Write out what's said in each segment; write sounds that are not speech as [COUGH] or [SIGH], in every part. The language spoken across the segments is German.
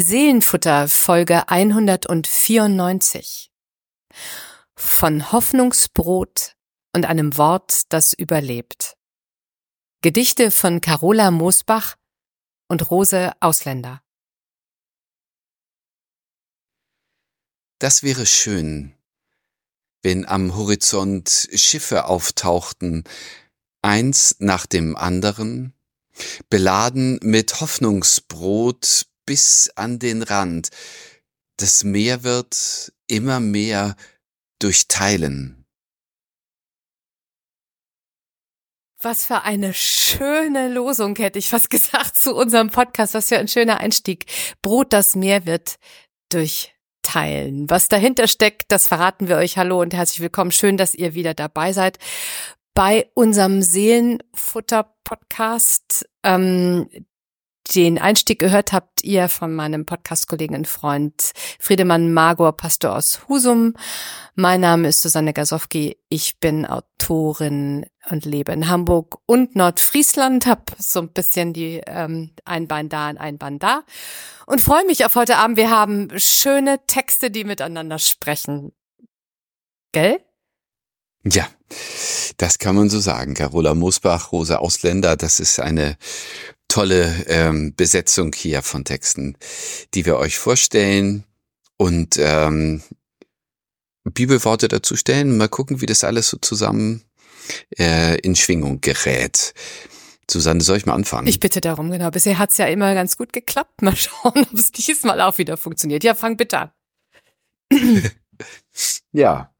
Seelenfutter Folge 194. Von Hoffnungsbrot und einem Wort, das überlebt. Gedichte von Carola Moosbach und Rose Ausländer. Das wäre schön, wenn am Horizont Schiffe auftauchten, eins nach dem anderen, beladen mit Hoffnungsbrot bis an den Rand. Das Meer wird immer mehr durchteilen. Was für eine schöne Losung, hätte ich fast [LAUGHS] gesagt, zu unserem Podcast. Was für ein schöner Einstieg. Brot, das Meer wird durchteilen. Was dahinter steckt, das verraten wir euch. Hallo und herzlich willkommen. Schön, dass ihr wieder dabei seid bei unserem Seelenfutter-Podcast. Ähm, den Einstieg gehört habt ihr von meinem Podcast-Kollegen und Freund Friedemann Magor, Pastor aus Husum. Mein Name ist Susanne Gasowski. Ich bin Autorin und lebe in Hamburg und Nordfriesland. Hab so ein bisschen die ähm, ein Bein da und ein Bein da und freue mich auf heute Abend. Wir haben schöne Texte, die miteinander sprechen. Gell? Ja, das kann man so sagen. Carola Mosbach, Rosa Ausländer, das ist eine tolle ähm, Besetzung hier von Texten, die wir euch vorstellen und ähm, Bibelworte dazu stellen. Mal gucken, wie das alles so zusammen äh, in Schwingung gerät. Susanne, soll ich mal anfangen? Ich bitte darum, genau. Bisher hat's ja immer ganz gut geklappt. Mal [LAUGHS] schauen, ob es diesmal auch wieder funktioniert. Ja, fang bitte an. [LAUGHS] ja.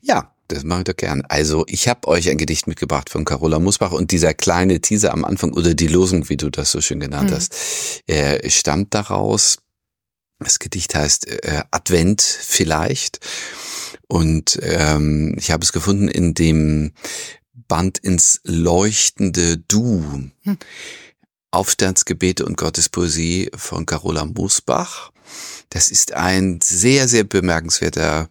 Ja, das mache ich doch gern. Also, ich habe euch ein Gedicht mitgebracht von Carola Musbach und dieser kleine Teaser am Anfang oder die Losung, wie du das so schön genannt mhm. hast, äh, stammt daraus. Das Gedicht heißt äh, Advent vielleicht. Und ähm, ich habe es gefunden in dem Band ins leuchtende Du. Hm. Aufstandsgebete und Gottespoesie von Carola Musbach. Das ist ein sehr, sehr bemerkenswerter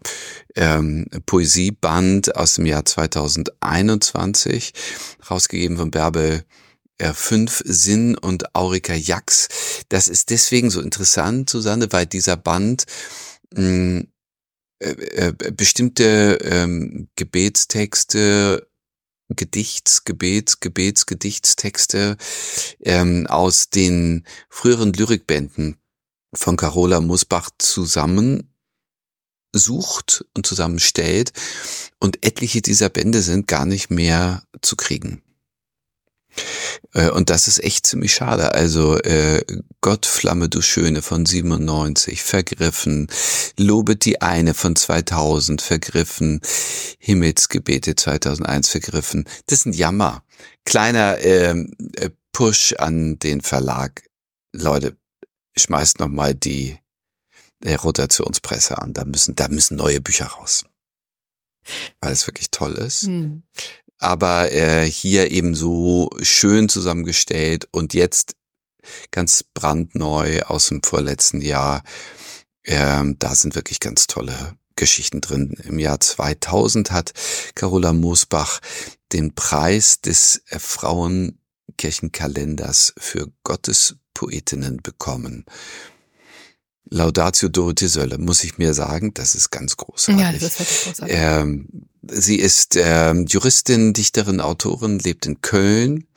ähm, Poesieband aus dem Jahr 2021, rausgegeben von Bärbel äh, fünf Sinn und Aurika Jax. Das ist deswegen so interessant, Susanne, weil dieser Band mh, hm, äh, äh, bestimmte ähm, Gebetstexte Gedichts, Gebets, Gebets, Gedichtstexte ähm, aus den früheren Lyrikbänden von Carola Musbach zusammen sucht und zusammenstellt und etliche dieser Bände sind gar nicht mehr zu kriegen. Äh, und das ist echt ziemlich schade. Also äh, Gott Flamme du Schöne von 97, Vergriffen, Lobet die eine von 2000, Vergriffen, Himmelsgebete 2001, Vergriffen. Das ist ein Jammer. Kleiner ähm, äh, Push an den Verlag. Leute, schmeißt noch mal die äh, Rotationspresse an. Da müssen, da müssen neue Bücher raus. Weil es wirklich toll ist. Hm. Aber äh, hier eben so schön zusammengestellt und jetzt ganz brandneu aus dem vorletzten Jahr. Ähm, da sind wirklich ganz tolle Geschichten drin. Im Jahr 2000 hat Carola Moosbach den Preis des Frauenkirchenkalenders für Gottespoetinnen bekommen. Laudatio Dorothee Sölle, muss ich mir sagen, das ist ganz großartig. Ja, das ist wirklich großartig. Ähm, sie ist ähm, Juristin, Dichterin, Autorin, lebt in Köln.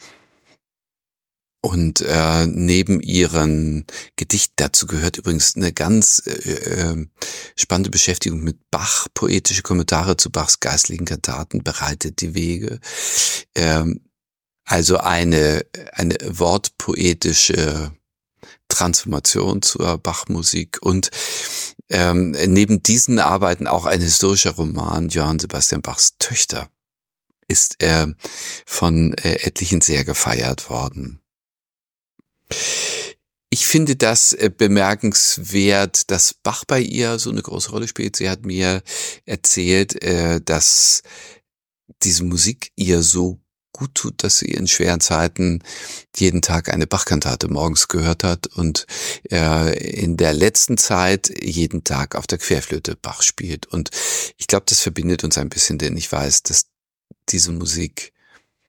Und äh, neben ihren Gedichten, dazu gehört übrigens eine ganz äh, äh, spannende Beschäftigung mit Bach, poetische Kommentare zu Bachs geistlichen Kantaten, bereitet die Wege. Ähm, also eine, eine wortpoetische Transformation zur Bachmusik und ähm, neben diesen Arbeiten auch ein historischer Roman, Johann Sebastian Bachs Töchter, ist er von äh, etlichen sehr gefeiert worden. Ich finde das äh, bemerkenswert, dass Bach bei ihr so eine große Rolle spielt. Sie hat mir erzählt, äh, dass diese Musik ihr so gut tut, dass sie in schweren Zeiten jeden Tag eine Bachkantate morgens gehört hat und er in der letzten Zeit jeden Tag auf der Querflöte Bach spielt. Und ich glaube, das verbindet uns ein bisschen, denn ich weiß, dass diese Musik,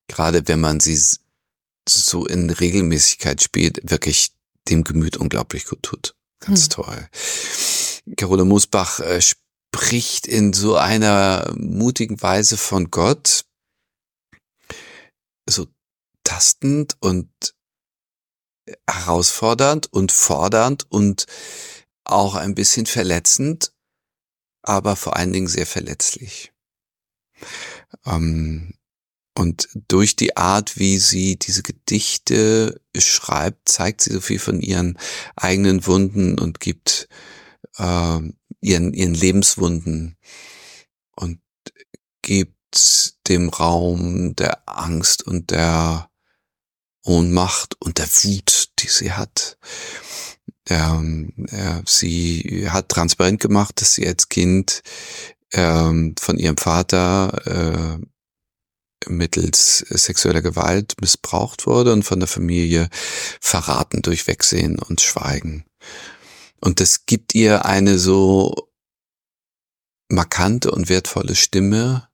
gerade wenn man sie so in Regelmäßigkeit spielt, wirklich dem Gemüt unglaublich gut tut. ganz hm. toll. Carola Musbach äh, spricht in so einer mutigen Weise von Gott, so tastend und herausfordernd und fordernd und auch ein bisschen verletzend, aber vor allen Dingen sehr verletzlich. Ähm, und durch die Art, wie sie diese Gedichte schreibt, zeigt sie so viel von ihren eigenen Wunden und gibt äh, ihren, ihren Lebenswunden und gibt dem Raum der Angst und der Ohnmacht und der Wut, die sie hat. Ähm, äh, sie hat transparent gemacht, dass sie als Kind ähm, von ihrem Vater äh, mittels sexueller Gewalt missbraucht wurde und von der Familie verraten durch Wegsehen und Schweigen. Und das gibt ihr eine so markante und wertvolle Stimme,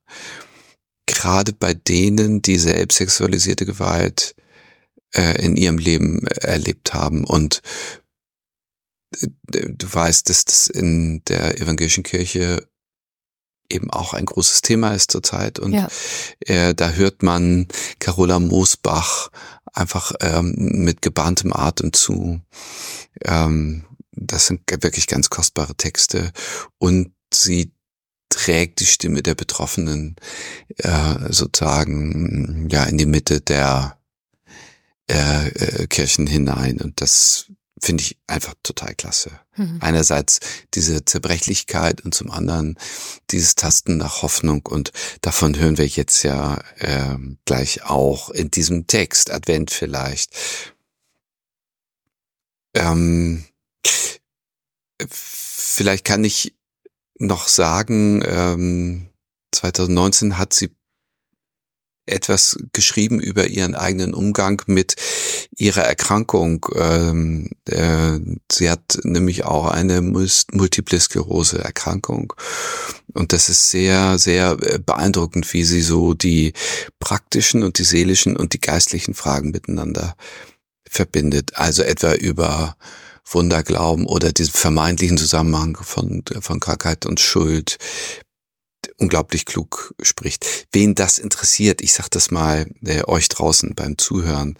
gerade bei denen, die selbst sexualisierte Gewalt äh, in ihrem Leben erlebt haben. Und äh, du weißt, dass das in der evangelischen Kirche eben auch ein großes Thema ist zurzeit. Und ja. äh, da hört man Carola Moosbach einfach ähm, mit gebahntem Atem zu. Ähm, das sind wirklich ganz kostbare Texte. Und sie trägt die Stimme der Betroffenen äh, sozusagen ja in die Mitte der äh, äh, Kirchen hinein. Und das finde ich einfach total klasse. Mhm. Einerseits diese Zerbrechlichkeit und zum anderen dieses Tasten nach Hoffnung und davon hören wir jetzt ja äh, gleich auch in diesem Text, Advent vielleicht. Ähm, vielleicht kann ich noch sagen, ähm, 2019 hat sie etwas geschrieben über ihren eigenen Umgang mit ihrer Erkrankung. Ähm, äh, sie hat nämlich auch eine Multiple Sklerose Erkrankung. Und das ist sehr, sehr äh, beeindruckend, wie sie so die praktischen und die seelischen und die geistlichen Fragen miteinander verbindet. Also etwa über Wunderglauben oder diesen vermeintlichen Zusammenhang von, von Krankheit und Schuld unglaublich klug spricht. Wen das interessiert, ich sag das mal äh, euch draußen beim Zuhören,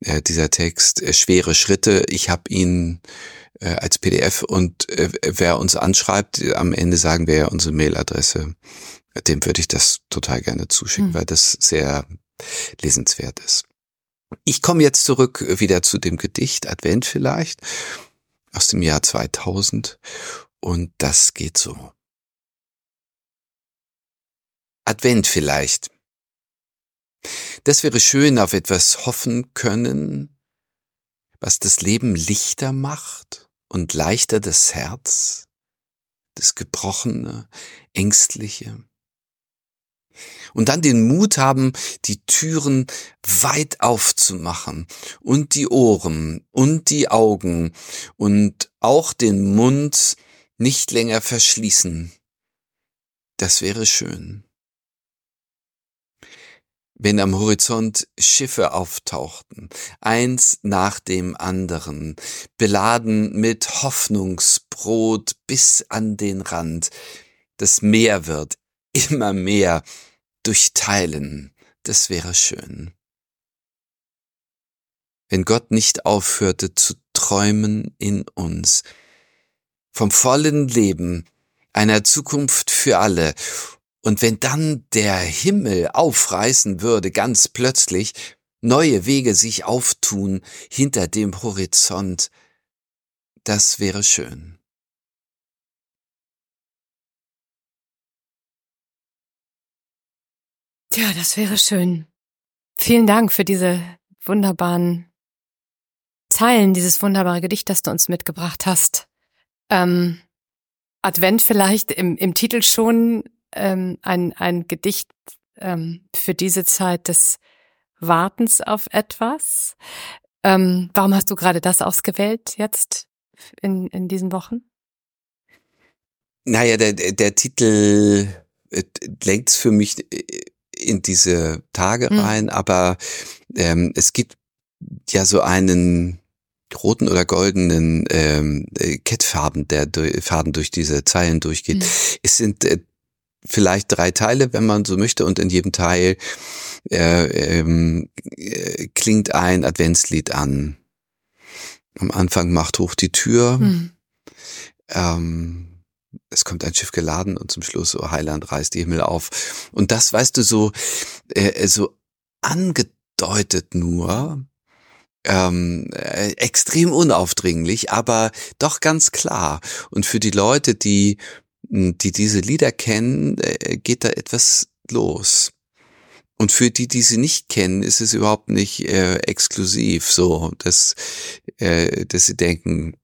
äh, dieser Text, äh, schwere Schritte, ich habe ihn äh, als PDF und äh, wer uns anschreibt, am Ende sagen wir ja unsere Mailadresse, dem würde ich das total gerne zuschicken, mhm. weil das sehr lesenswert ist. Ich komme jetzt zurück wieder zu dem Gedicht Advent vielleicht aus dem Jahr 2000 und das geht so. Advent vielleicht. Das wäre schön, auf etwas hoffen können, was das Leben lichter macht und leichter das Herz, das Gebrochene, Ängstliche. Und dann den Mut haben, die Türen weit aufzumachen und die Ohren und die Augen und auch den Mund nicht länger verschließen. Das wäre schön wenn am Horizont Schiffe auftauchten, eins nach dem anderen, beladen mit Hoffnungsbrot bis an den Rand. Das Meer wird immer mehr durchteilen, das wäre schön. Wenn Gott nicht aufhörte zu träumen in uns, vom vollen Leben, einer Zukunft für alle und wenn dann der Himmel aufreißen würde, ganz plötzlich, neue Wege sich auftun hinter dem Horizont, das wäre schön. Tja, das wäre schön. Vielen Dank für diese wunderbaren Zeilen, dieses wunderbare Gedicht, das du uns mitgebracht hast. Ähm, Advent vielleicht im, im Titel schon ähm, ein, ein Gedicht ähm, für diese Zeit des Wartens auf etwas. Ähm, warum hast du gerade das ausgewählt jetzt in, in diesen Wochen? Naja, der, der Titel äh, lenkt für mich äh, in diese Tage hm. rein, aber ähm, es gibt ja so einen roten oder goldenen ähm, äh, Kettfarben, der Faden durch diese Zeilen durchgeht. Mhm. Es sind äh, vielleicht drei Teile, wenn man so möchte, und in jedem Teil äh, ähm, äh, klingt ein Adventslied an. Am Anfang macht hoch die Tür. Mhm. Ähm, es kommt ein Schiff geladen und zum Schluss so Heiland reißt die Himmel auf. Und das, weißt du, so, äh, so angedeutet nur, ähm, äh, extrem unaufdringlich, aber doch ganz klar. Und für die Leute, die, die diese Lieder kennen, äh, geht da etwas los. Und für die, die sie nicht kennen, ist es überhaupt nicht äh, exklusiv so, dass, äh, dass sie denken,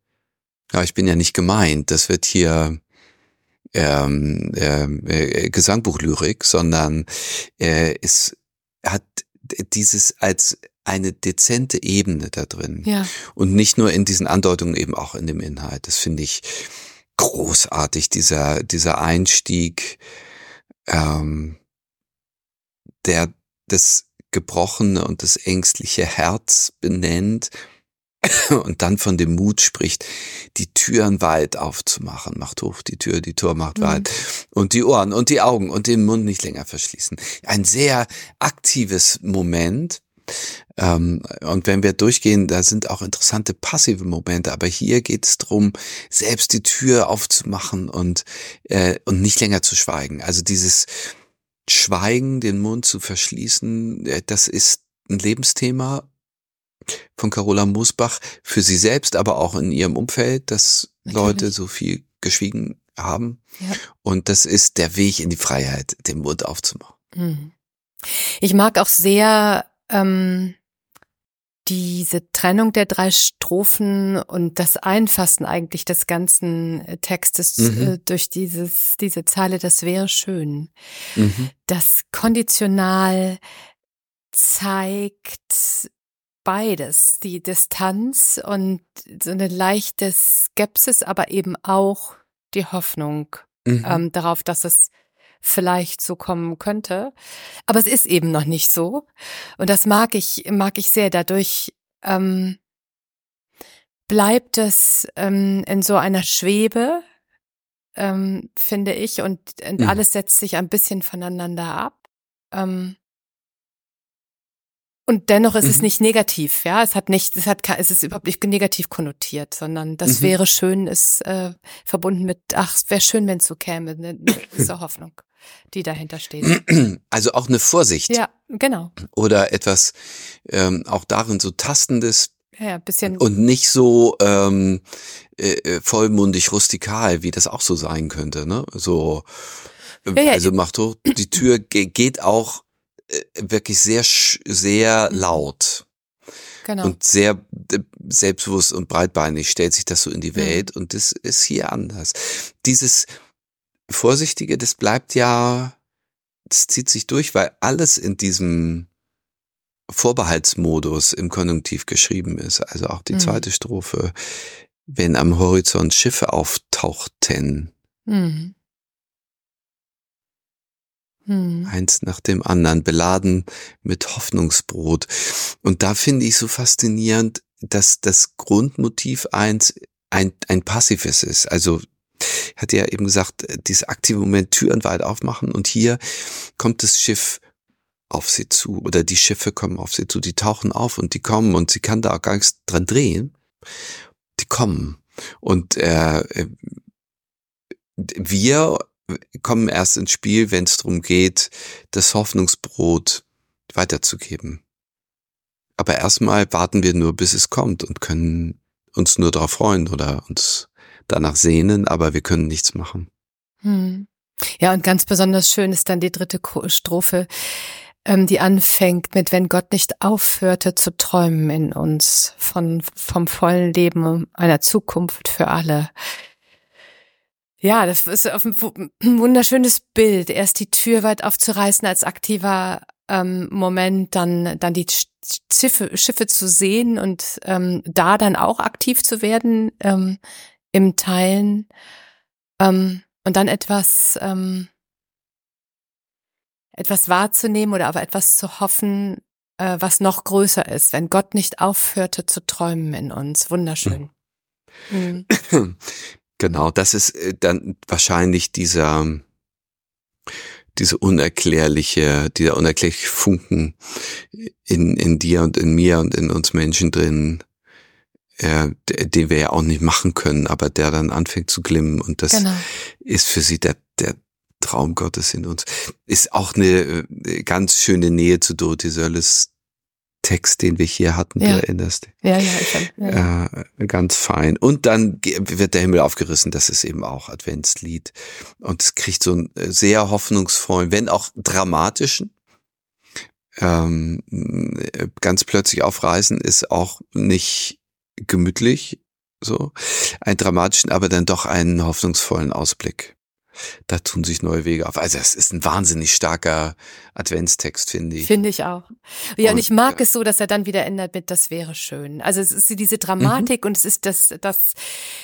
ja, ich bin ja nicht gemeint, das wird hier ähm, äh, Gesangbuchlyrik, sondern äh, es hat dieses als eine dezente Ebene da drin. Ja. Und nicht nur in diesen Andeutungen, eben auch in dem Inhalt. Das finde ich großartig, dieser, dieser Einstieg, ähm, der das gebrochene und das ängstliche Herz benennt und dann von dem Mut spricht, die Türen weit aufzumachen. Macht hoch die Tür, die Tür macht mhm. weit. Und die Ohren und die Augen und den Mund nicht länger verschließen. Ein sehr aktives Moment. Ähm, und wenn wir durchgehen, da sind auch interessante passive Momente, aber hier geht es darum, selbst die Tür aufzumachen und, äh, und nicht länger zu schweigen. Also dieses Schweigen, den Mund zu verschließen, äh, das ist ein Lebensthema von Carola Musbach für sie selbst, aber auch in ihrem Umfeld, dass Natürlich. Leute so viel geschwiegen haben. Ja. Und das ist der Weg in die Freiheit, den Mund aufzumachen. Mhm. Ich mag auch sehr ähm, diese Trennung der drei Strophen und das Einfassen eigentlich des ganzen äh, Textes mhm. äh, durch dieses, diese Zeile, das wäre schön. Mhm. Das konditional zeigt beides, die Distanz und so eine leichte Skepsis, aber eben auch die Hoffnung mhm. ähm, darauf, dass es vielleicht so kommen könnte. Aber es ist eben noch nicht so. Und das mag ich, mag ich sehr. Dadurch ähm, bleibt es ähm, in so einer Schwebe, ähm, finde ich, und, und mhm. alles setzt sich ein bisschen voneinander ab. Ähm, und dennoch ist mhm. es nicht negativ, ja. Es hat nicht, es hat, es ist überhaupt nicht negativ konnotiert, sondern das mhm. wäre schön, ist äh, verbunden mit, ach, es wäre schön, wenn es so käme, ne, diese [CLEARS THROAT] Hoffnung, die dahinter steht. Also auch eine Vorsicht. Ja, genau. Oder etwas ähm, auch darin so tastendes. Ja, bisschen. Und nicht so ähm, äh, äh vollmundig rustikal, wie das auch so sein könnte, ne? So. Ja, ja. Also macht hoch, die Tür geht auch wirklich sehr, sehr mhm. laut. Genau. Und sehr äh, selbstbewusst und breitbeinig stellt sich das so in die mhm. Welt mhm. und das ist hier anders. Dieses Vorsichtige, das bleibt ja, das zieht sich durch, weil alles in diesem Vorbehaltsmodus im Konjunktiv geschrieben ist. Also auch die mhm. zweite Strophe, wenn am Horizont Schiffe auftauchten. Mhm. Hm. Eins nach dem anderen, beladen mit Hoffnungsbrot. Und da finde ich so faszinierend, dass das Grundmotiv eins ein, ein passives ist. Also hat ja eben gesagt, dieses aktive Moment Türen weit aufmachen und hier kommt das Schiff auf sie zu oder die Schiffe kommen auf sie zu, die tauchen auf und die kommen und sie kann da auch gar nichts dran drehen. Die kommen und äh, äh wir kommen erst ins Spiel, wenn es darum geht, das Hoffnungsbrot weiterzugeben. Aber erstmal warten wir nur, bis es kommt und können uns nur darauf freuen oder uns danach sehnen, aber wir können nichts machen. Hm. Ja, und ganz besonders schön ist dann die dritte Strophe, ähm, die anfängt mit, wenn Gott nicht aufhörte zu träumen in uns von, vom vollen Leben einer Zukunft für alle. Ja, das ist ein wunderschönes Bild. Erst die Tür weit aufzureißen als aktiver ähm, Moment, dann, dann die Schiffe, Schiffe zu sehen und ähm, da dann auch aktiv zu werden ähm, im Teilen ähm, und dann etwas, ähm, etwas wahrzunehmen oder aber etwas zu hoffen, äh, was noch größer ist, wenn Gott nicht aufhörte zu träumen in uns. Wunderschön. Mhm. [CLEARS THROAT] [CLEARS THROAT] Genau, das ist äh, dann wahrscheinlich dieser, diese unerklärliche, dieser unerklärliche Funken in, in dir und in mir und in uns Menschen drin, äh, den wir ja auch nicht machen können, aber der dann anfängt zu glimmen und das genau. ist für sie der, der Traum Gottes in uns. Ist auch eine äh, ganz schöne Nähe zu Dorothee Sörles Text, den wir hier hatten, ja. du erinnerst. Ja, ja, ich kann, ja. Äh, ganz fein. Und dann wird der Himmel aufgerissen, das ist eben auch Adventslied. Und es kriegt so einen äh, sehr hoffnungsvollen, wenn auch dramatischen, ähm, ganz plötzlich aufreißen ist auch nicht gemütlich, so, einen dramatischen, aber dann doch einen hoffnungsvollen Ausblick da tun sich neue Wege auf. Also es ist ein wahnsinnig starker Adventstext, finde ich. Finde ich auch. Ja, und, und ich mag äh, es so, dass er dann wieder ändert mit, das wäre schön. Also es ist diese Dramatik mhm. und es ist das, das,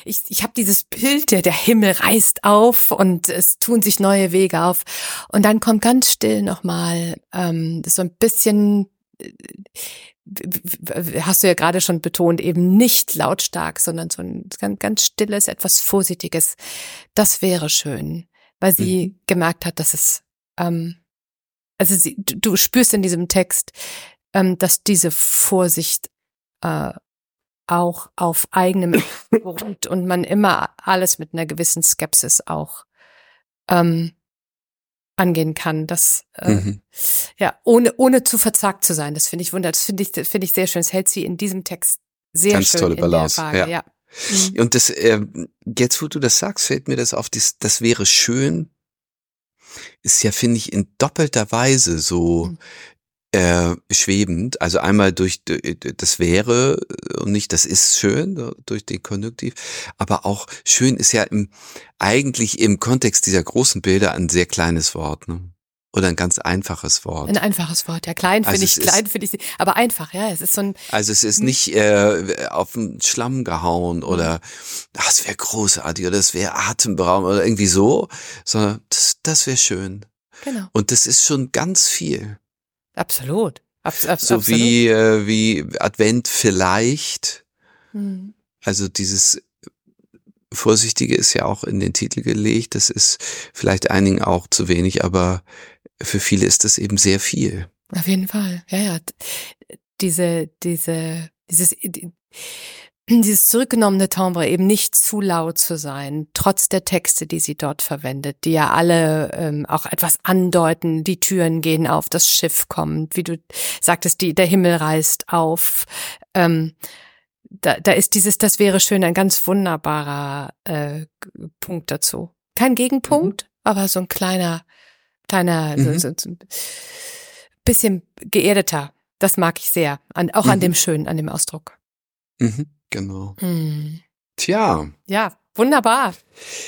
ich, ich habe dieses Bild, der, der Himmel reißt auf und es tun sich neue Wege auf. Und dann kommt ganz still nochmal ähm, so ein bisschen äh, hast du ja gerade schon betont, eben nicht lautstark, sondern so ein ganz, stilles, etwas Vorsichtiges. Das wäre schön, weil sie mhm. gemerkt hat, dass es, ähm, also sie, du, spürst in diesem Text, ähm, dass diese Vorsicht äh, auch auf eigenem [COUGHS] beruht und man immer alles mit einer gewissen Skepsis auch ähm, angehen kann. Das äh, mhm. ja ohne ohne zu verzagt zu sein. Das finde ich wunderbar. Das finde ich finde ich sehr schön. Das hält sie in diesem Text sehr Ganz schön tolle Balance. Ja. ja. Mhm. Und das äh, jetzt, wo du das sagst, fällt mir das auf. Das, das wäre schön. Ist ja finde ich in doppelter Weise so mhm äh, schwebend, also einmal durch das wäre und nicht das ist schön durch den Konjunktiv, aber auch schön ist ja im, eigentlich im Kontext dieser großen Bilder ein sehr kleines Wort, ne? Oder ein ganz einfaches Wort. Ein einfaches Wort, ja. Klein finde also ich, klein finde ich, aber einfach, ja. Es ist so ein. Also es ist hm. nicht äh, auf den Schlamm gehauen oder das wäre großartig oder das wäre atemberaubend oder irgendwie so, sondern das, das wäre schön. Genau. Und das ist schon ganz viel. Absolut. Abs abs so absolut. wie, äh, wie Advent vielleicht. Mhm. Also dieses Vorsichtige ist ja auch in den Titel gelegt. Das ist vielleicht einigen auch zu wenig, aber für viele ist das eben sehr viel. Auf jeden Fall. Ja, ja. Diese, diese, dieses, dieses zurückgenommene Timbre eben nicht zu laut zu sein, trotz der Texte, die sie dort verwendet, die ja alle ähm, auch etwas andeuten, die Türen gehen auf, das Schiff kommt, wie du sagtest, die, der Himmel reißt auf. Ähm, da, da ist dieses, das wäre schön, ein ganz wunderbarer äh, Punkt dazu. Kein Gegenpunkt, mhm. aber so ein kleiner, kleiner, mhm. so, so, so ein bisschen geerdeter. Das mag ich sehr. An, auch mhm. an dem Schönen, an dem Ausdruck. Mhm. Genau. Hm. Tja. Ja, wunderbar.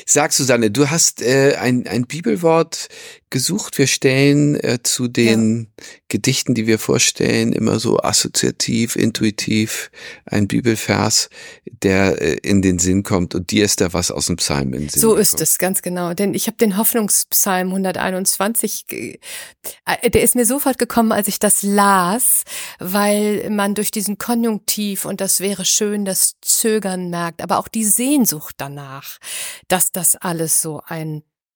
Sag Susanne, du hast äh, ein, ein Bibelwort gesucht. Wir stellen äh, zu den ja. Gedichten, die wir vorstellen, immer so assoziativ, intuitiv ein Bibelvers, der äh, in den Sinn kommt. Und dir ist da was aus dem Psalm in Sinn So ist es, ganz genau. Denn ich habe den Hoffnungspsalm 121, äh, der ist mir sofort gekommen, als ich das las, weil man durch diesen Konjunktiv und das wäre schön, das Zögern merkt, aber auch die Sehnsucht danach dass das alles so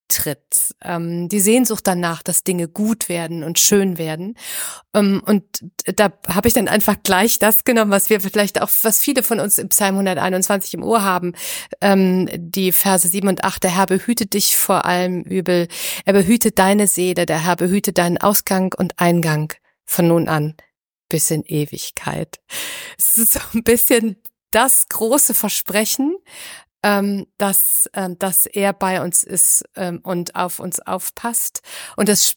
eintritt. Ähm, die Sehnsucht danach, dass Dinge gut werden und schön werden. Ähm, und da habe ich dann einfach gleich das genommen, was wir vielleicht auch, was viele von uns im Psalm 121 im Ohr haben, ähm, die Verse 7 und 8, der Herr behüte dich vor allem Übel, er behüte deine Seele, der Herr behüte deinen Ausgang und Eingang von nun an bis in Ewigkeit. Es ist so ein bisschen das große Versprechen, ähm, dass, ähm, dass er bei uns ist ähm, und auf uns aufpasst. Und das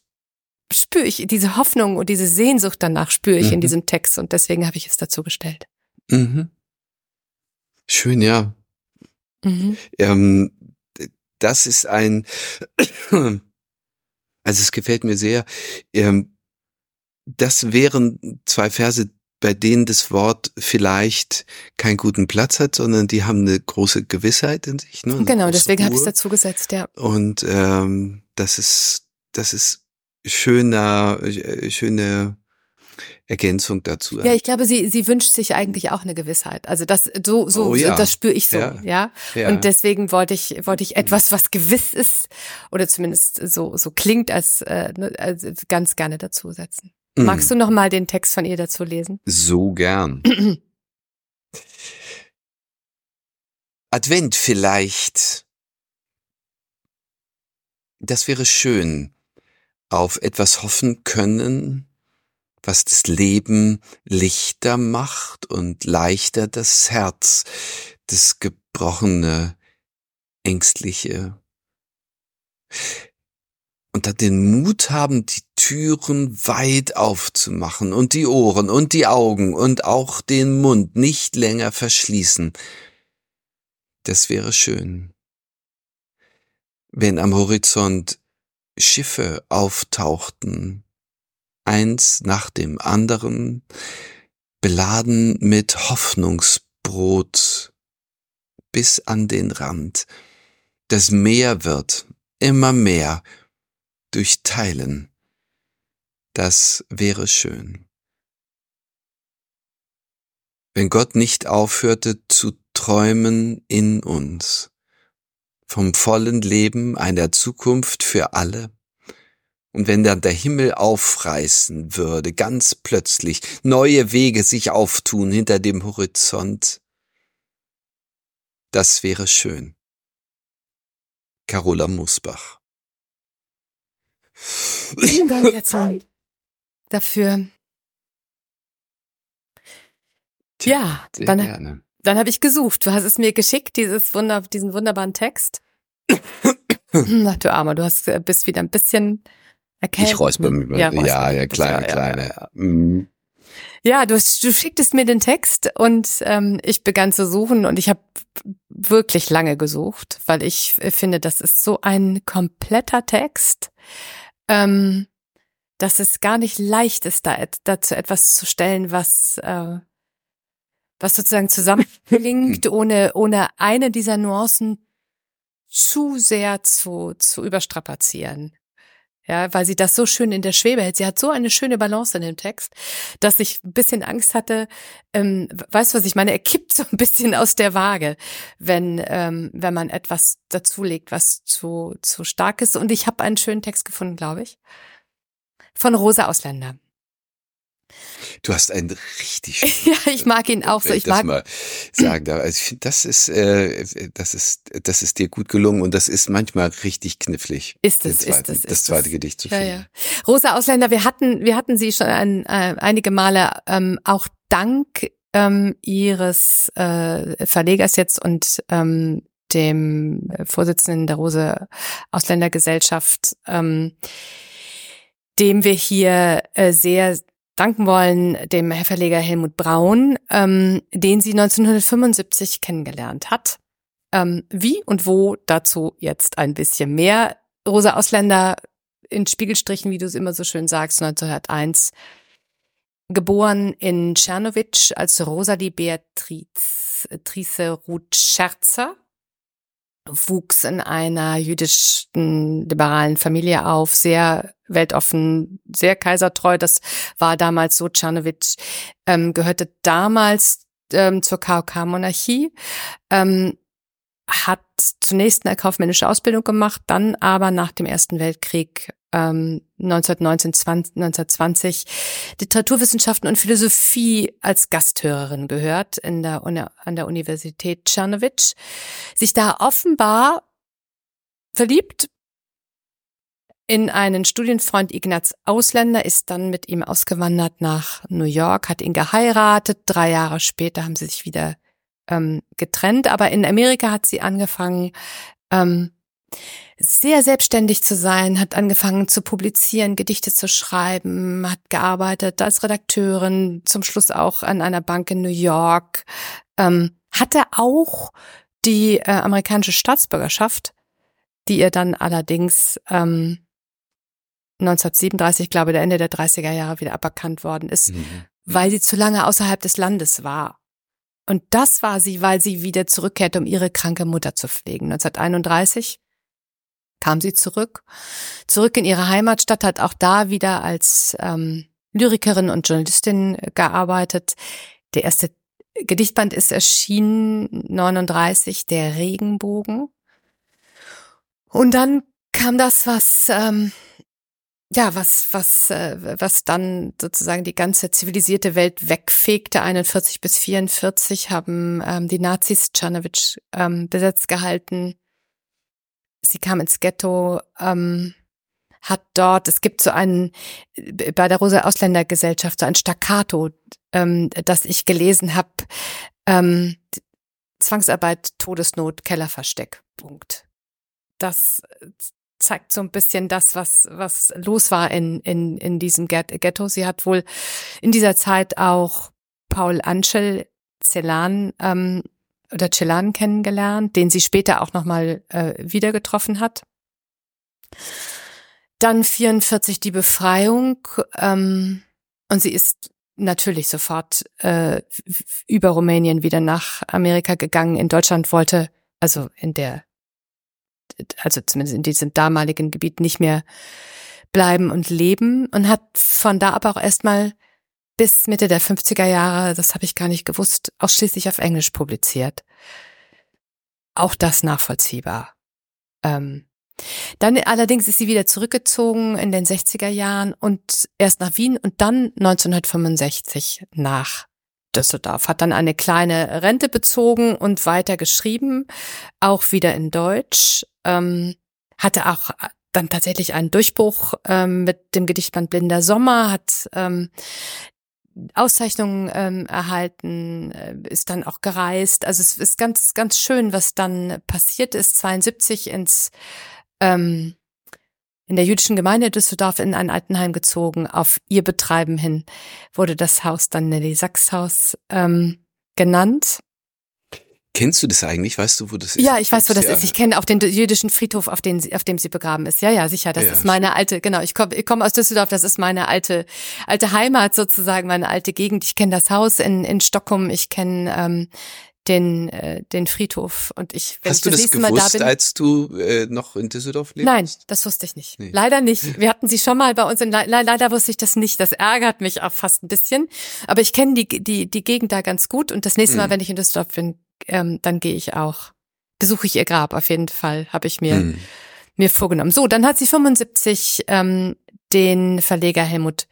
spüre ich, diese Hoffnung und diese Sehnsucht danach spüre ich mhm. in diesem Text und deswegen habe ich es dazu gestellt. Mhm. Schön, ja. Mhm. Ähm, das ist ein, [CLEARS THROAT] also es gefällt mir sehr. Ähm, das wären zwei Verse, bei denen das Wort vielleicht keinen guten Platz hat, sondern die haben eine große Gewissheit in sich. Ne? Genau, deswegen habe ich es dazu gesetzt, ja. Und ähm, das ist, das ist schöner, äh, schöne Ergänzung dazu. Ja, ich glaube, sie, sie wünscht sich eigentlich auch eine Gewissheit. Also das, so, so, oh, ja. das spüre ich so, ja. ja. ja. Und deswegen wollte ich, wollte ich etwas, was gewiss ist oder zumindest so, so klingt, als, äh, ne, als ganz gerne dazusetzen. Mhm. Magst du noch mal den Text von ihr dazu lesen? So gern. [CLEARS THROAT] Advent vielleicht. Das wäre schön, auf etwas hoffen können, was das Leben lichter macht und leichter das Herz, das gebrochene, ängstliche. Und dann den Mut haben, die Türen weit aufzumachen und die Ohren und die Augen und auch den Mund nicht länger verschließen. Das wäre schön. Wenn am Horizont Schiffe auftauchten, eins nach dem anderen, beladen mit Hoffnungsbrot bis an den Rand. Das Meer wird immer mehr durch Teilen. Das wäre schön. Wenn Gott nicht aufhörte zu träumen in uns, vom vollen Leben einer Zukunft für alle, und wenn dann der Himmel aufreißen würde, ganz plötzlich, neue Wege sich auftun hinter dem Horizont, das wäre schön. Carola Musbach. Vielen Dank jetzt dafür. Ja, dann, dann habe ich gesucht. Du hast es mir geschickt, dieses Wunder, diesen wunderbaren Text. [COUGHS] Ach du Armer, du hast, äh, bist wieder ein bisschen erkältet. Ich räusper mich. Ja, ja, ja, kleine, ja, kleine. Ja, ja. Mhm. ja du, du schicktest mir den Text und ähm, ich begann zu suchen und ich habe wirklich lange gesucht, weil ich finde, das ist so ein kompletter Text, ähm, dass es gar nicht leicht ist, da dazu etwas zu stellen, was äh, was sozusagen zusammengelingt, [LAUGHS] ohne ohne eine dieser Nuancen zu sehr zu zu überstrapazieren ja, weil sie das so schön in der Schwebe hält. Sie hat so eine schöne Balance in dem Text, dass ich ein bisschen Angst hatte. Ähm, weißt du, was ich meine? Er kippt [LAUGHS] so ein bisschen aus der Waage, wenn ähm, wenn man etwas dazulegt, was zu zu stark ist. Und ich habe einen schönen Text gefunden, glaube ich, von Rosa Ausländer. Du hast einen richtig [LAUGHS] Ja, ich mag ihn auch so. Ich mag mal sagen. Also ich finde, das ist, äh, das ist, das ist dir gut gelungen und das ist manchmal richtig knifflig. Ist es, zweiten, ist es, das zweite Gedicht zu finden. Ja, ja. Rosa Ausländer, wir hatten, wir hatten sie schon ein, äh, einige Male ähm, auch dank ähm, ihres äh, Verlegers jetzt und ähm, dem Vorsitzenden der Rose Ausländergesellschaft, ähm, dem wir hier äh, sehr danken wollen dem Herr Verleger Helmut Braun, ähm, den sie 1975 kennengelernt hat. Ähm, wie und wo dazu jetzt ein bisschen mehr. Rosa Ausländer in Spiegelstrichen, wie du es immer so schön sagst, 1901 geboren in Czernowitsch als Rosalie Beatrice Ruth Scherzer wuchs in einer jüdischen liberalen Familie auf, sehr weltoffen, sehr kaisertreu. Das war damals so. Czernowitsch ähm, gehörte damals ähm, zur KOK-Monarchie, ähm, hat zunächst eine kaufmännische Ausbildung gemacht, dann aber nach dem Ersten Weltkrieg ähm, 1919, 20, 1920 Literaturwissenschaften und Philosophie als Gasthörerin gehört in der, an der Universität Czernowitsch, sich da offenbar verliebt in einen Studienfreund Ignaz Ausländer, ist dann mit ihm ausgewandert nach New York, hat ihn geheiratet. Drei Jahre später haben sie sich wieder ähm, getrennt. Aber in Amerika hat sie angefangen, ähm, sehr selbstständig zu sein, hat angefangen zu publizieren, Gedichte zu schreiben, hat gearbeitet als Redakteurin, zum Schluss auch an einer Bank in New York, ähm, hatte auch die äh, amerikanische Staatsbürgerschaft, die ihr dann allerdings ähm, 1937, glaube der Ende der 30er Jahre wieder aberkannt worden ist, mhm. weil sie zu lange außerhalb des Landes war. Und das war sie, weil sie wieder zurückkehrte, um ihre kranke Mutter zu pflegen. 1931 kam sie zurück, zurück in ihre Heimatstadt, hat auch da wieder als ähm, Lyrikerin und Journalistin gearbeitet. Der erste Gedichtband ist erschienen 39, der Regenbogen. Und dann kam das, was ähm, ja, was, was, äh, was dann sozusagen die ganze zivilisierte Welt wegfegte, 41 bis 44 haben ähm, die Nazis Czernowitsch ähm, besetzt gehalten. Sie kam ins Ghetto, ähm, hat dort, es gibt so einen, bei der Rosa Ausländergesellschaft, so ein Staccato, ähm, das ich gelesen habe, ähm, Zwangsarbeit, Todesnot, Kellerversteck, Punkt. Das zeigt so ein bisschen das, was, was los war in, in, in diesem Ghetto. Sie hat wohl in dieser Zeit auch Paul Anschel Celan ähm, oder Celan kennengelernt, den sie später auch nochmal äh, wieder getroffen hat. Dann 44 die Befreiung ähm, und sie ist natürlich sofort äh, über Rumänien wieder nach Amerika gegangen. In Deutschland wollte, also in der also zumindest in diesem damaligen Gebiet nicht mehr bleiben und leben und hat von da aber auch erstmal bis Mitte der 50er Jahre, das habe ich gar nicht gewusst, ausschließlich auf Englisch publiziert. Auch das nachvollziehbar. Ähm, dann allerdings ist sie wieder zurückgezogen in den 60er Jahren und erst nach Wien und dann 1965 nach Düsseldorf, hat dann eine kleine Rente bezogen und weiter geschrieben, auch wieder in Deutsch, ähm, hatte auch dann tatsächlich einen Durchbruch ähm, mit dem Gedichtband Blinder Sommer, hat ähm, Auszeichnungen ähm, erhalten, äh, ist dann auch gereist. Also es ist ganz, ganz schön, was dann passiert ist. 72 ins ähm, in der jüdischen Gemeinde Düsseldorf in ein Altenheim gezogen. Auf ihr Betreiben hin wurde das Haus dann Nelly Sachs Haus ähm, genannt. Kennst du das eigentlich? Weißt du, wo das ist? Ja, ich weiß, wo das ja. ist. Ich kenne auch den jüdischen Friedhof, auf, den, auf dem sie begraben ist. Ja, ja, sicher. Das ja, ist meine alte, genau. Ich komme ich komm aus Düsseldorf. Das ist meine alte, alte Heimat sozusagen, meine alte Gegend. Ich kenne das Haus in, in Stockholm. Ich kenne ähm, den, äh, den Friedhof. Und ich, wenn Hast ich du das, das gewusst, da bin, als du äh, noch in Düsseldorf lebst? Nein, das wusste ich nicht. Nee. Leider nicht. [LAUGHS] Wir hatten sie schon mal bei uns. In, le leider wusste ich das nicht. Das ärgert mich auch fast ein bisschen. Aber ich kenne die, die, die Gegend da ganz gut. Und das nächste Mal, mhm. wenn ich in Düsseldorf bin, ähm, dann gehe ich auch, besuche ich ihr Grab auf jeden Fall, habe ich mir, mhm. mir vorgenommen. So, dann hat sie 75 ähm, den Verleger Helmut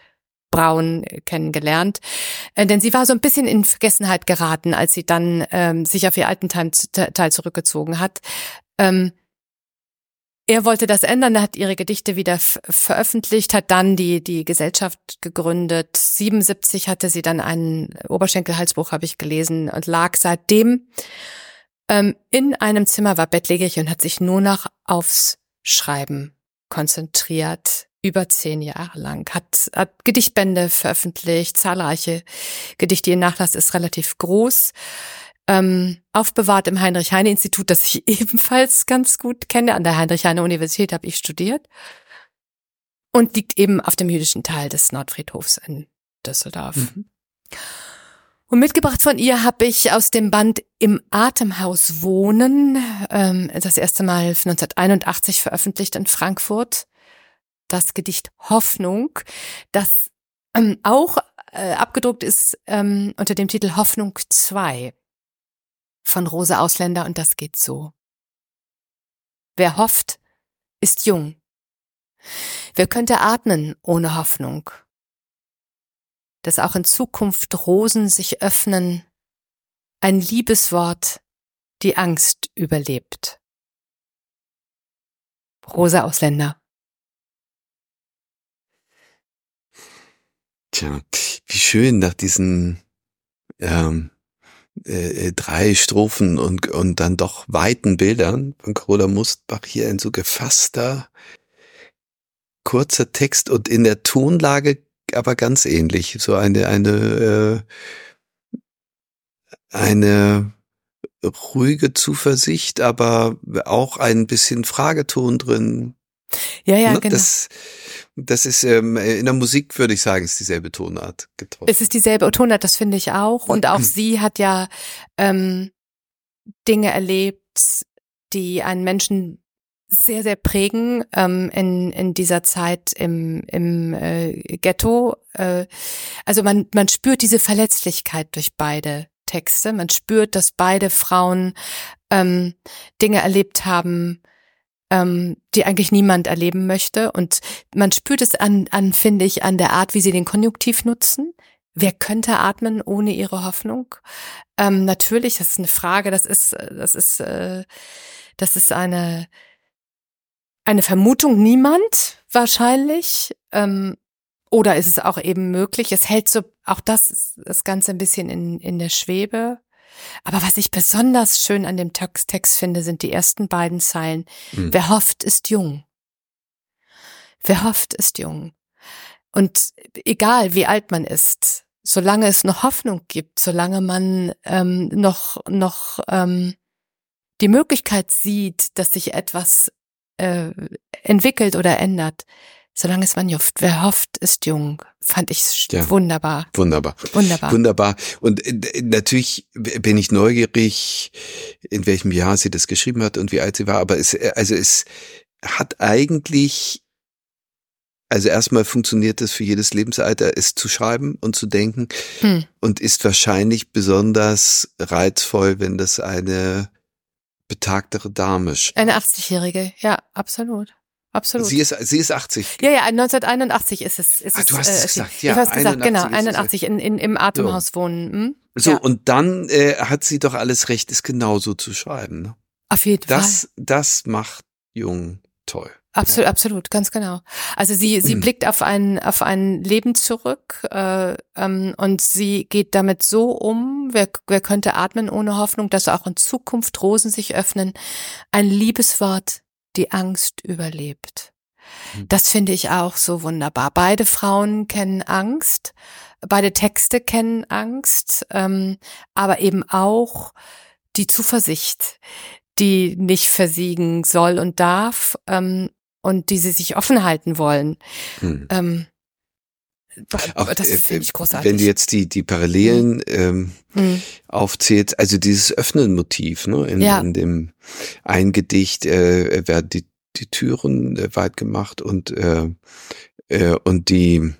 Braun kennengelernt. Äh, denn sie war so ein bisschen in Vergessenheit geraten, als sie dann ähm, sich auf ihr alten Teil, Teil zurückgezogen hat. Ähm, er wollte das ändern, er hat ihre Gedichte wieder veröffentlicht, hat dann die, die Gesellschaft gegründet. 77 hatte sie dann einen Oberschenkelhalsbruch, habe ich gelesen, und lag seitdem ähm, in einem Zimmer, war bettlägerig und hat sich nur noch aufs Schreiben konzentriert über zehn Jahre lang, hat, hat Gedichtbände veröffentlicht, zahlreiche Gedichte. Ihr Nachlass ist relativ groß, ähm, aufbewahrt im Heinrich-Heine-Institut, das ich [LAUGHS] ebenfalls ganz gut kenne. An der Heinrich-Heine-Universität habe ich studiert und liegt eben auf dem jüdischen Teil des Nordfriedhofs in Düsseldorf. Mhm. Und mitgebracht von ihr habe ich aus dem Band Im Atemhaus wohnen, ähm, das erste Mal 1981 veröffentlicht in Frankfurt das Gedicht Hoffnung, das ähm, auch äh, abgedruckt ist ähm, unter dem Titel Hoffnung 2 von Rose Ausländer und das geht so. Wer hofft, ist jung. Wer könnte atmen ohne Hoffnung? Dass auch in Zukunft Rosen sich öffnen, ein Liebeswort, die Angst überlebt. Rosa Ausländer. Tja, wie schön nach diesen ähm, äh, drei Strophen und, und dann doch weiten Bildern von Carola Mustbach hier ein so gefasster, kurzer Text und in der Tonlage aber ganz ähnlich. So eine, eine, äh, eine ruhige Zuversicht, aber auch ein bisschen Frageton drin. Ja, ja, ne? genau. Das, das ist ähm, in der Musik würde ich sagen, ist dieselbe Tonart getroffen. Es ist dieselbe Tonart, das finde ich auch. Und auch sie hat ja ähm, Dinge erlebt, die einen Menschen sehr, sehr prägen ähm, in, in dieser Zeit im, im äh, Ghetto. Äh, also man, man spürt diese Verletzlichkeit durch beide Texte. Man spürt, dass beide Frauen ähm, Dinge erlebt haben, ähm, die eigentlich niemand erleben möchte. Und man spürt es an, an, finde ich, an der Art, wie sie den Konjunktiv nutzen. Wer könnte atmen ohne ihre Hoffnung? Ähm, natürlich, das ist eine Frage, das ist, das ist, äh, das ist eine, eine Vermutung, niemand wahrscheinlich. Ähm, oder ist es auch eben möglich? Es hält so auch das, das Ganze ein bisschen in, in der Schwebe. Aber was ich besonders schön an dem Text, finde, sind die ersten beiden Zeilen. Mhm. Wer hofft, ist jung. Wer hofft, ist jung. Und egal wie alt man ist, solange es noch Hoffnung gibt, solange man ähm, noch, noch ähm, die Möglichkeit sieht, dass sich etwas äh, entwickelt oder ändert, solange es man hofft. Wer hofft, ist jung. Fand ich ja. wunderbar. Wunderbar. Wunderbar. Wunderbar. Und äh, natürlich bin ich neugierig, in welchem Jahr sie das geschrieben hat und wie alt sie war. Aber es, äh, also es hat eigentlich also erstmal funktioniert es für jedes Lebensalter, es zu schreiben und zu denken hm. und ist wahrscheinlich besonders reizvoll, wenn das eine betagtere Dame ist. Eine 80-Jährige, ja, absolut. Absolut. Sie ist, sie ist 80. Ja, ja, 1981 ist es. Ist ah, du hast es, äh, gesagt, ja. Ich hast gesagt, genau, 81 in, in, im Atemhaus so. wohnen. Hm? So, ja. und dann äh, hat sie doch alles Recht, es genauso zu schreiben. Ne? Auf jeden das, Fall. Das macht Jung toll. Absolut, ja. absolut, ganz genau. Also sie, sie mhm. [CLEARS THROAT] blickt auf ein, auf ein Leben zurück äh, ähm, und sie geht damit so um, wer, wer könnte atmen ohne Hoffnung, dass auch in Zukunft Rosen sich öffnen. Ein Liebeswort, die Angst überlebt. Mhm. Das finde ich auch so wunderbar. Beide Frauen kennen Angst, beide Texte kennen Angst, ähm, aber eben auch die Zuversicht, die nicht versiegen soll und darf. Ähm, und die sie sich offen halten wollen. Hm. Ähm, auch, das äh, finde ich großartig. Wenn du jetzt die, die Parallelen hm. ähm, hm. aufzählst, also dieses Öffnen-Motiv, ne, in, ja. in dem ein Gedicht äh, werden die, die Türen äh, weit gemacht und, äh, äh, und die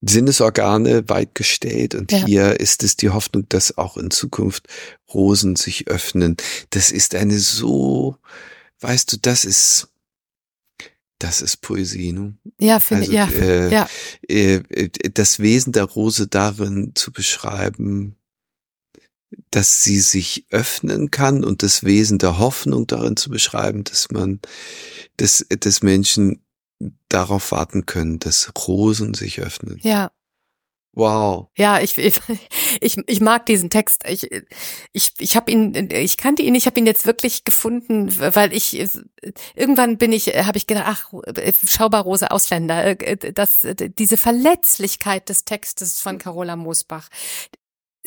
Sinnesorgane weit gestellt und ja. hier ist es die Hoffnung, dass auch in Zukunft Rosen sich öffnen. Das ist eine so, weißt du, das ist das ist Poesie, ne? Ja, finde also, ja, äh, ja. Äh, das Wesen der Rose darin zu beschreiben, dass sie sich öffnen kann und das Wesen der Hoffnung darin zu beschreiben, dass man, dass, dass Menschen darauf warten können, dass Rosen sich öffnen. Ja. Wow. Ja, ich, ich, ich, mag diesen Text. Ich, ich, ich habe ihn, ich kannte ihn, ich habe ihn jetzt wirklich gefunden, weil ich irgendwann bin ich, habe ich gedacht, ach, Schaubarrose Ausländer, das, diese Verletzlichkeit des Textes von Carola Moosbach,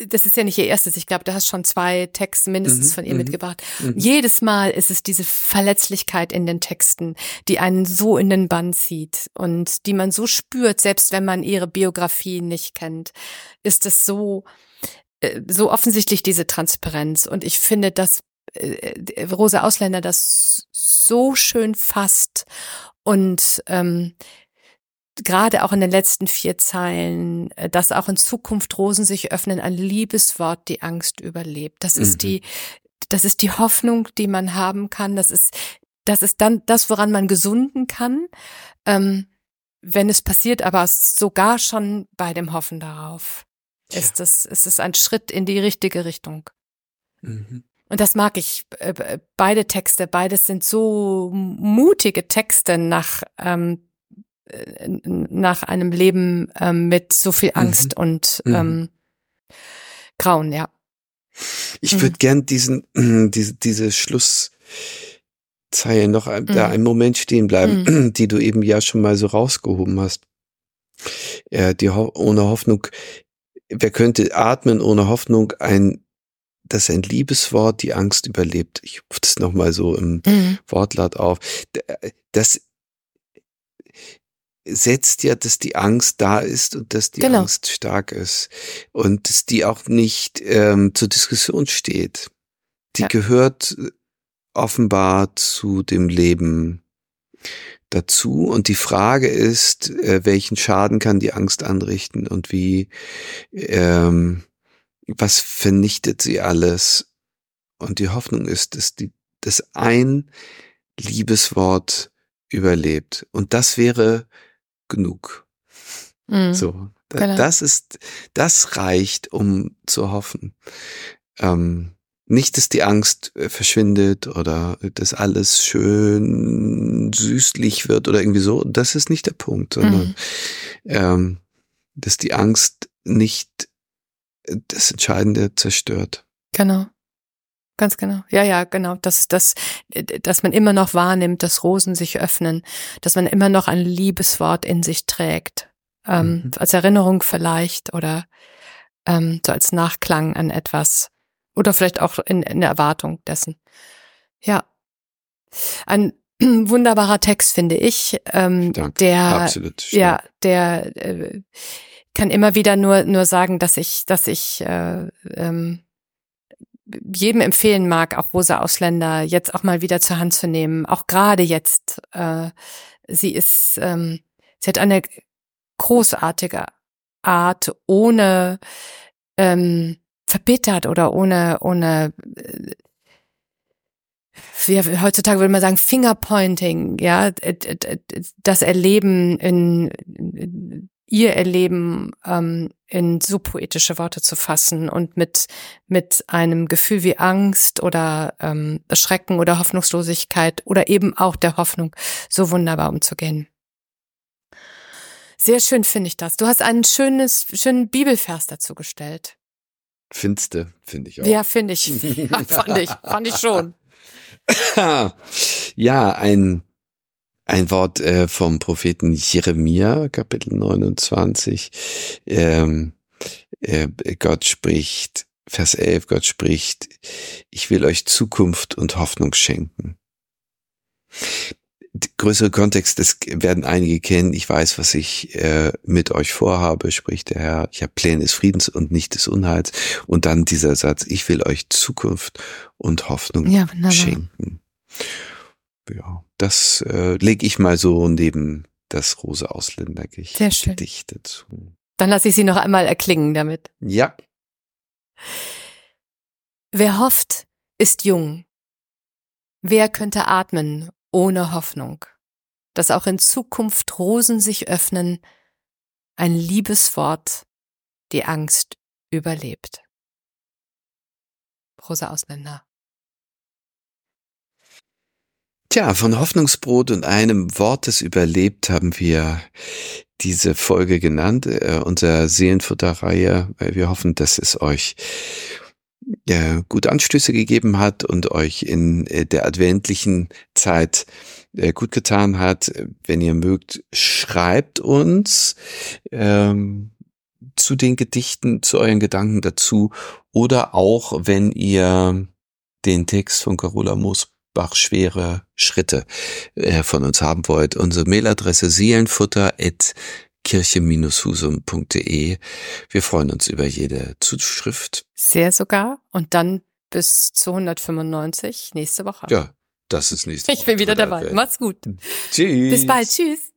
das ist ja nicht ihr erstes. Ich glaube, du hast schon zwei Texte mindestens mhm, von ihr mhm, mitgebracht. Mhm. Jedes Mal ist es diese Verletzlichkeit in den Texten, die einen so in den Bann zieht und die man so spürt, selbst wenn man ihre Biografie nicht kennt, ist es so, äh, so offensichtlich diese Transparenz. Und ich finde, dass äh, Rosa Ausländer das so schön fasst und ähm, gerade auch in den letzten vier Zeilen, äh, dass auch in Zukunft Rosen sich öffnen, ein Liebeswort die Angst überlebt. Das ist mhm. die, das ist die Hoffnung, die man haben kann. Das ist, das ist dann das, woran man gesunden kann, ähm, wenn es passiert, aber sogar schon bei dem Hoffen darauf. Ja. Ist es, ist es ein Schritt in die richtige Richtung. Mhm. Und das mag ich. Äh, beide Texte, beides sind so mutige Texte nach ähm, nach einem Leben ähm, mit so viel mhm. Angst mhm. und ähm, Grauen, ja. Ich würde mhm. gern diesen, [CLEARS THROAT] diese, diese Schlusszeilen noch mhm. da einen Moment stehen bleiben, mhm. [CLEARS THROAT] die du eben ja schon mal so rausgehoben hast. Ja, die Ho ohne Hoffnung, wer könnte atmen ohne Hoffnung ein dass ein Liebeswort die Angst überlebt. Ich rufe das nochmal so im mhm. Wortlaut auf. Das setzt ja, dass die Angst da ist und dass die genau. Angst stark ist und dass die auch nicht ähm, zur Diskussion steht. Die ja. gehört offenbar zu dem Leben dazu. Und die Frage ist, äh, welchen Schaden kann die Angst anrichten und wie, ähm, was vernichtet sie alles? Und die Hoffnung ist, dass die, dass ein Liebeswort überlebt. Und das wäre genug. Mhm. So. Genau. Das ist, das reicht, um zu hoffen. Ähm, nicht, dass die Angst äh, verschwindet oder dass alles schön süßlich wird oder irgendwie so. Das ist nicht der Punkt, sondern mhm. ähm, dass die Angst nicht das Entscheidende zerstört. Genau. Ganz genau. Ja, ja, genau. Dass, dass, dass man immer noch wahrnimmt, dass Rosen sich öffnen, dass man immer noch ein Liebeswort in sich trägt. Ähm, mhm. Als Erinnerung vielleicht oder ähm, so als Nachklang an etwas. Oder vielleicht auch in, in der Erwartung dessen. Ja. Ein [CLEARS THROAT] wunderbarer Text, finde ich. Ähm, Danke. der, Absolut. Ja, der äh, kann immer wieder nur, nur sagen, dass ich, dass ich äh, ähm, jedem empfehlen mag, auch Rosa Ausländer jetzt auch mal wieder zur Hand zu nehmen. Auch gerade jetzt. Äh, sie ist, ähm, sie hat eine großartige Art, ohne ähm, verbittert oder ohne, ohne äh, wie heutzutage würde man sagen, Fingerpointing, ja, das Erleben in, ihr Erleben ähm, in so poetische Worte zu fassen und mit, mit einem Gefühl wie Angst oder ähm, Schrecken oder Hoffnungslosigkeit oder eben auch der Hoffnung so wunderbar umzugehen. Sehr schön finde ich das. Du hast einen schönes, schönen Bibelvers dazu gestellt. Findste, finde ich auch. Ja, finde ich. [LAUGHS] fand ich, fand ich schon. ja, ein, ein Wort äh, vom Propheten Jeremia, Kapitel 29. Ähm, äh, Gott spricht, Vers 11, Gott spricht, ich will euch Zukunft und Hoffnung schenken größere Kontext, das werden einige kennen. Ich weiß, was ich äh, mit euch vorhabe, spricht der Herr. Ich habe Pläne des Friedens und nicht des Unheils. Und dann dieser Satz, ich will euch Zukunft und Hoffnung ja, schenken. Ja, das äh, lege ich mal so neben das Rose Ausländer Gedicht dazu. Dann lasse ich Sie noch einmal erklingen damit. Ja. Wer hofft, ist jung. Wer könnte atmen ohne Hoffnung, dass auch in Zukunft Rosen sich öffnen, ein Liebeswort die Angst überlebt. Rosa Ausländer. Tja, von Hoffnungsbrot und einem Wort, das überlebt, haben wir diese Folge genannt, äh, unser Seelenfutterreihe, weil wir hoffen, dass es euch äh, gute Anstöße gegeben hat und euch in äh, der adventlichen Zeit äh, gut getan hat. Wenn ihr mögt, schreibt uns ähm, zu den Gedichten, zu euren Gedanken dazu oder auch, wenn ihr den Text von Carola Moosbach schwere Schritte äh, von uns haben wollt. Unsere Mailadresse seelenfutter@ kirche-husum.de. Wir freuen uns über jede Zuschrift. Sehr sogar. Und dann bis zu 195 nächste Woche. Ja, das ist nächste Woche. Ich bin wieder dabei. Mach's gut. Tschüss. Bis bald. Tschüss.